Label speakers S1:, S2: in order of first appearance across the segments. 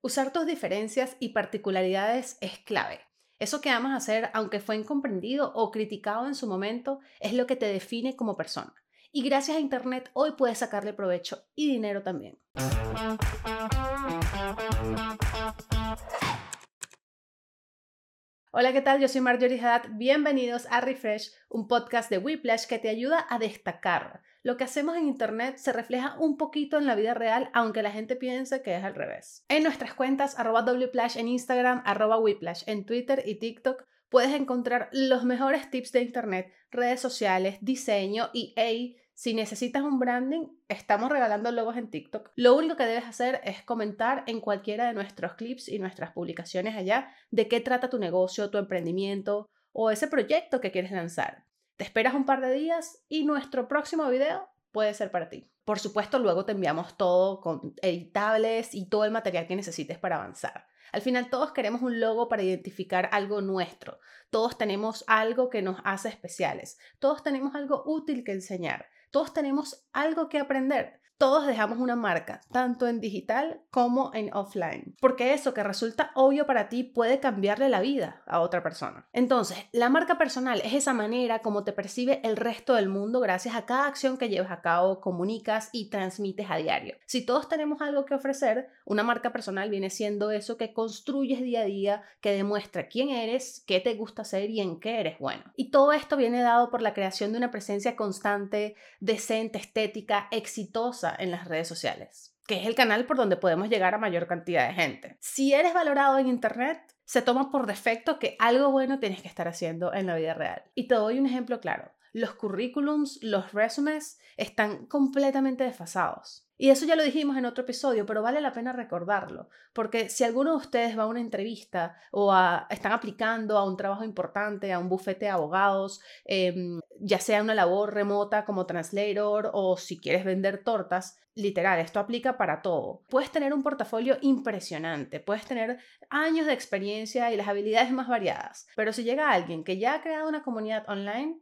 S1: Usar tus diferencias y particularidades es clave. Eso que amas hacer, aunque fue incomprendido o criticado en su momento, es lo que te define como persona. Y gracias a Internet hoy puedes sacarle provecho y dinero también. Hola, ¿qué tal? Yo soy Marjorie Haddad. Bienvenidos a Refresh, un podcast de Whiplash que te ayuda a destacar. Lo que hacemos en Internet se refleja un poquito en la vida real, aunque la gente piense que es al revés. En nuestras cuentas, arroba Wplash en Instagram, arroba Whiplash en Twitter y TikTok, puedes encontrar los mejores tips de Internet, redes sociales, diseño y, hey, si necesitas un branding, estamos regalando logos en TikTok. Lo único que debes hacer es comentar en cualquiera de nuestros clips y nuestras publicaciones allá de qué trata tu negocio, tu emprendimiento o ese proyecto que quieres lanzar. Te esperas un par de días y nuestro próximo video puede ser para ti. Por supuesto, luego te enviamos todo con editables y todo el material que necesites para avanzar. Al final todos queremos un logo para identificar algo nuestro. Todos tenemos algo que nos hace especiales. Todos tenemos algo útil que enseñar. Todos tenemos algo que aprender todos dejamos una marca, tanto en digital como en offline, porque eso que resulta obvio para ti puede cambiarle la vida a otra persona. Entonces, la marca personal es esa manera como te percibe el resto del mundo gracias a cada acción que llevas a cabo, comunicas y transmites a diario. Si todos tenemos algo que ofrecer, una marca personal viene siendo eso que construyes día a día, que demuestra quién eres, qué te gusta hacer y en qué eres bueno. Y todo esto viene dado por la creación de una presencia constante, decente, estética, exitosa en las redes sociales, que es el canal por donde podemos llegar a mayor cantidad de gente. Si eres valorado en Internet, se toma por defecto que algo bueno tienes que estar haciendo en la vida real. Y te doy un ejemplo claro. Los currículums, los resumes están completamente desfasados. Y eso ya lo dijimos en otro episodio, pero vale la pena recordarlo, porque si alguno de ustedes va a una entrevista o están aplicando a un trabajo importante, a un bufete de abogados, em, ya sea una labor remota como translator o si quieres vender tortas, literal, esto aplica para todo. Puedes tener un portafolio impresionante, puedes tener años de experiencia y las habilidades más variadas, pero si llega alguien que ya ha creado una comunidad online,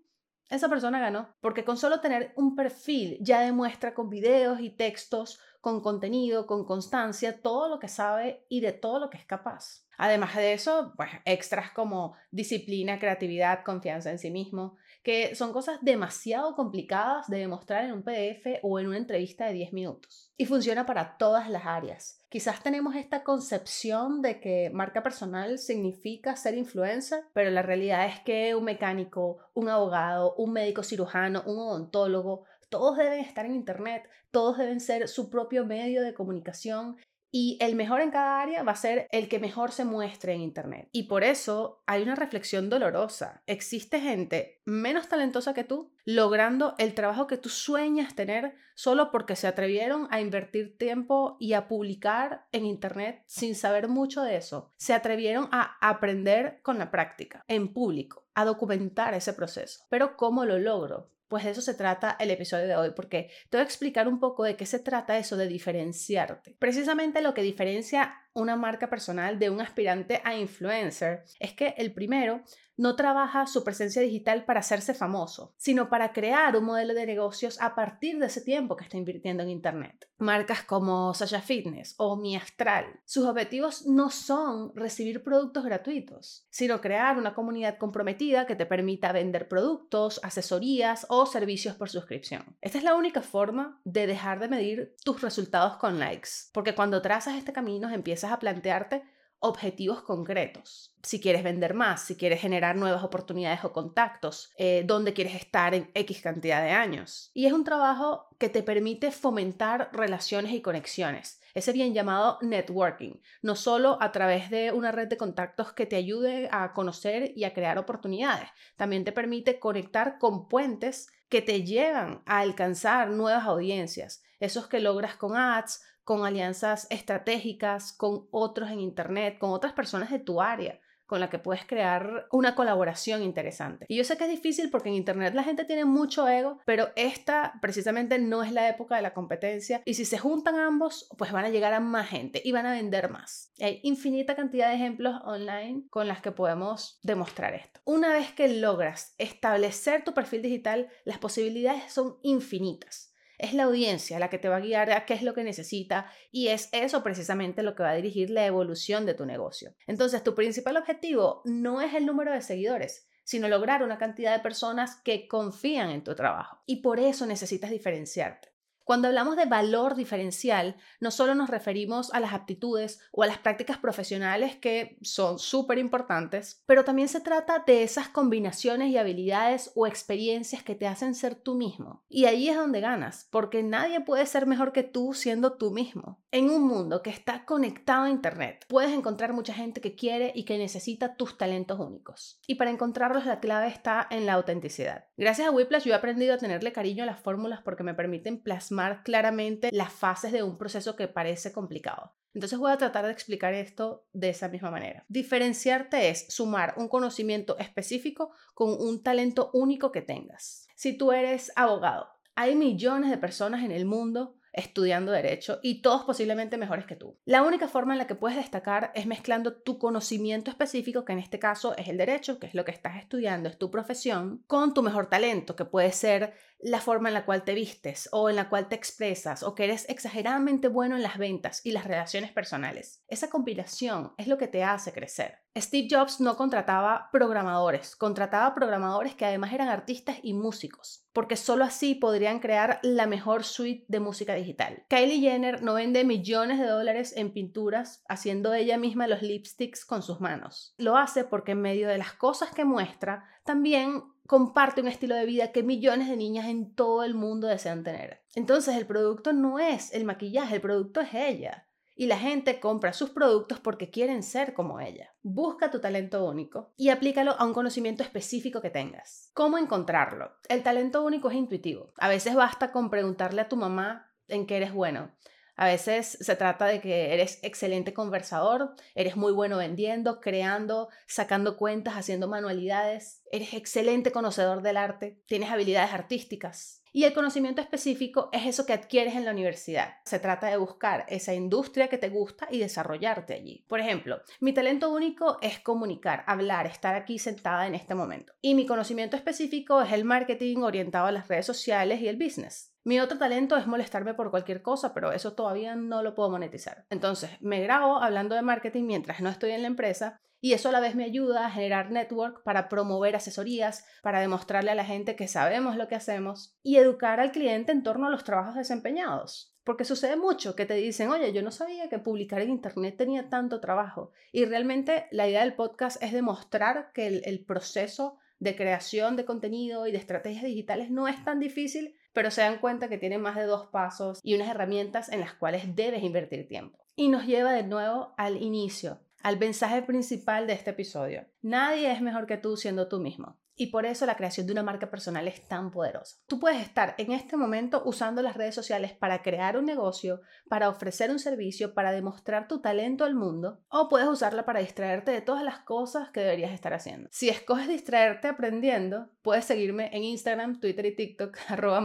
S1: esa persona ganó, porque con solo tener un perfil ya demuestra con videos y textos, con contenido, con constancia, todo lo que sabe y de todo lo que es capaz. Además de eso, pues extras como disciplina, creatividad, confianza en sí mismo, que son cosas demasiado complicadas de demostrar en un PDF o en una entrevista de 10 minutos. Y funciona para todas las áreas. Quizás tenemos esta concepción de que marca personal significa ser influencer, pero la realidad es que un mecánico, un abogado, un médico cirujano, un odontólogo, todos deben estar en Internet, todos deben ser su propio medio de comunicación y el mejor en cada área va a ser el que mejor se muestre en Internet. Y por eso hay una reflexión dolorosa. Existe gente menos talentosa que tú logrando el trabajo que tú sueñas tener solo porque se atrevieron a invertir tiempo y a publicar en Internet sin saber mucho de eso. Se atrevieron a aprender con la práctica, en público, a documentar ese proceso. Pero ¿cómo lo logro? Pues de eso se trata el episodio de hoy, porque te voy a explicar un poco de qué se trata eso de diferenciarte. Precisamente lo que diferencia una marca personal de un aspirante a influencer es que el primero no trabaja su presencia digital para hacerse famoso, sino para crear un modelo de negocios a partir de ese tiempo que está invirtiendo en Internet. Marcas como Sasha Fitness o Mi Astral, sus objetivos no son recibir productos gratuitos, sino crear una comunidad comprometida que te permita vender productos, asesorías o servicios por suscripción. Esta es la única forma de dejar de medir tus resultados con likes, porque cuando trazas este camino empiezas a plantearte objetivos concretos. Si quieres vender más, si quieres generar nuevas oportunidades o contactos, eh, dónde quieres estar en X cantidad de años. Y es un trabajo que te permite fomentar relaciones y conexiones, ese bien llamado networking, no solo a través de una red de contactos que te ayude a conocer y a crear oportunidades, también te permite conectar con puentes que te llevan a alcanzar nuevas audiencias, esos que logras con ads, con alianzas estratégicas, con otros en Internet, con otras personas de tu área con la que puedes crear una colaboración interesante. Y yo sé que es difícil porque en Internet la gente tiene mucho ego, pero esta precisamente no es la época de la competencia y si se juntan ambos, pues van a llegar a más gente y van a vender más. Hay infinita cantidad de ejemplos online con las que podemos demostrar esto. Una vez que logras establecer tu perfil digital, las posibilidades son infinitas. Es la audiencia la que te va a guiar a qué es lo que necesita y es eso precisamente lo que va a dirigir la evolución de tu negocio. Entonces, tu principal objetivo no es el número de seguidores, sino lograr una cantidad de personas que confían en tu trabajo. Y por eso necesitas diferenciarte. Cuando hablamos de valor diferencial, no solo nos referimos a las aptitudes o a las prácticas profesionales que son súper importantes, pero también se trata de esas combinaciones y habilidades o experiencias que te hacen ser tú mismo. Y ahí es donde ganas, porque nadie puede ser mejor que tú siendo tú mismo. En un mundo que está conectado a Internet, puedes encontrar mucha gente que quiere y que necesita tus talentos únicos. Y para encontrarlos la clave está en la autenticidad. Gracias a Whiplash yo he aprendido a tenerle cariño a las fórmulas porque me permiten plasmar claramente las fases de un proceso que parece complicado. Entonces voy a tratar de explicar esto de esa misma manera. Diferenciarte es sumar un conocimiento específico con un talento único que tengas. Si tú eres abogado, hay millones de personas en el mundo estudiando derecho y todos posiblemente mejores que tú. La única forma en la que puedes destacar es mezclando tu conocimiento específico, que en este caso es el derecho, que es lo que estás estudiando, es tu profesión, con tu mejor talento, que puede ser la forma en la cual te vistes o en la cual te expresas o que eres exageradamente bueno en las ventas y las relaciones personales. Esa combinación es lo que te hace crecer. Steve Jobs no contrataba programadores, contrataba programadores que además eran artistas y músicos, porque solo así podrían crear la mejor suite de música digital. Kylie Jenner no vende millones de dólares en pinturas haciendo ella misma los lipsticks con sus manos. Lo hace porque en medio de las cosas que muestra, también comparte un estilo de vida que millones de niñas en todo el mundo desean tener. Entonces el producto no es el maquillaje, el producto es ella. Y la gente compra sus productos porque quieren ser como ella. Busca tu talento único y aplícalo a un conocimiento específico que tengas. ¿Cómo encontrarlo? El talento único es intuitivo. A veces basta con preguntarle a tu mamá en qué eres bueno. A veces se trata de que eres excelente conversador, eres muy bueno vendiendo, creando, sacando cuentas, haciendo manualidades, eres excelente conocedor del arte, tienes habilidades artísticas. Y el conocimiento específico es eso que adquieres en la universidad. Se trata de buscar esa industria que te gusta y desarrollarte allí. Por ejemplo, mi talento único es comunicar, hablar, estar aquí sentada en este momento. Y mi conocimiento específico es el marketing orientado a las redes sociales y el business. Mi otro talento es molestarme por cualquier cosa, pero eso todavía no lo puedo monetizar. Entonces, me grabo hablando de marketing mientras no estoy en la empresa y eso a la vez me ayuda a generar network para promover asesorías, para demostrarle a la gente que sabemos lo que hacemos y educar al cliente en torno a los trabajos desempeñados. Porque sucede mucho que te dicen, oye, yo no sabía que publicar en Internet tenía tanto trabajo. Y realmente la idea del podcast es demostrar que el, el proceso de creación de contenido y de estrategias digitales no es tan difícil pero se dan cuenta que tiene más de dos pasos y unas herramientas en las cuales debes invertir tiempo. Y nos lleva de nuevo al inicio, al mensaje principal de este episodio. Nadie es mejor que tú siendo tú mismo. Y por eso la creación de una marca personal es tan poderosa. Tú puedes estar en este momento usando las redes sociales para crear un negocio, para ofrecer un servicio, para demostrar tu talento al mundo, o puedes usarla para distraerte de todas las cosas que deberías estar haciendo. Si escoges distraerte aprendiendo, puedes seguirme en Instagram, Twitter y TikTok, arroba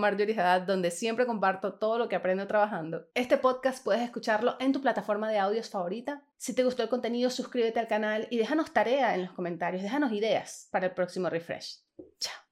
S1: donde siempre comparto todo lo que aprendo trabajando. Este podcast puedes escucharlo en tu plataforma de audios favorita. Si te gustó el contenido, suscríbete al canal y déjanos tarea en los comentarios, déjanos ideas para el próximo refresh. Ciao.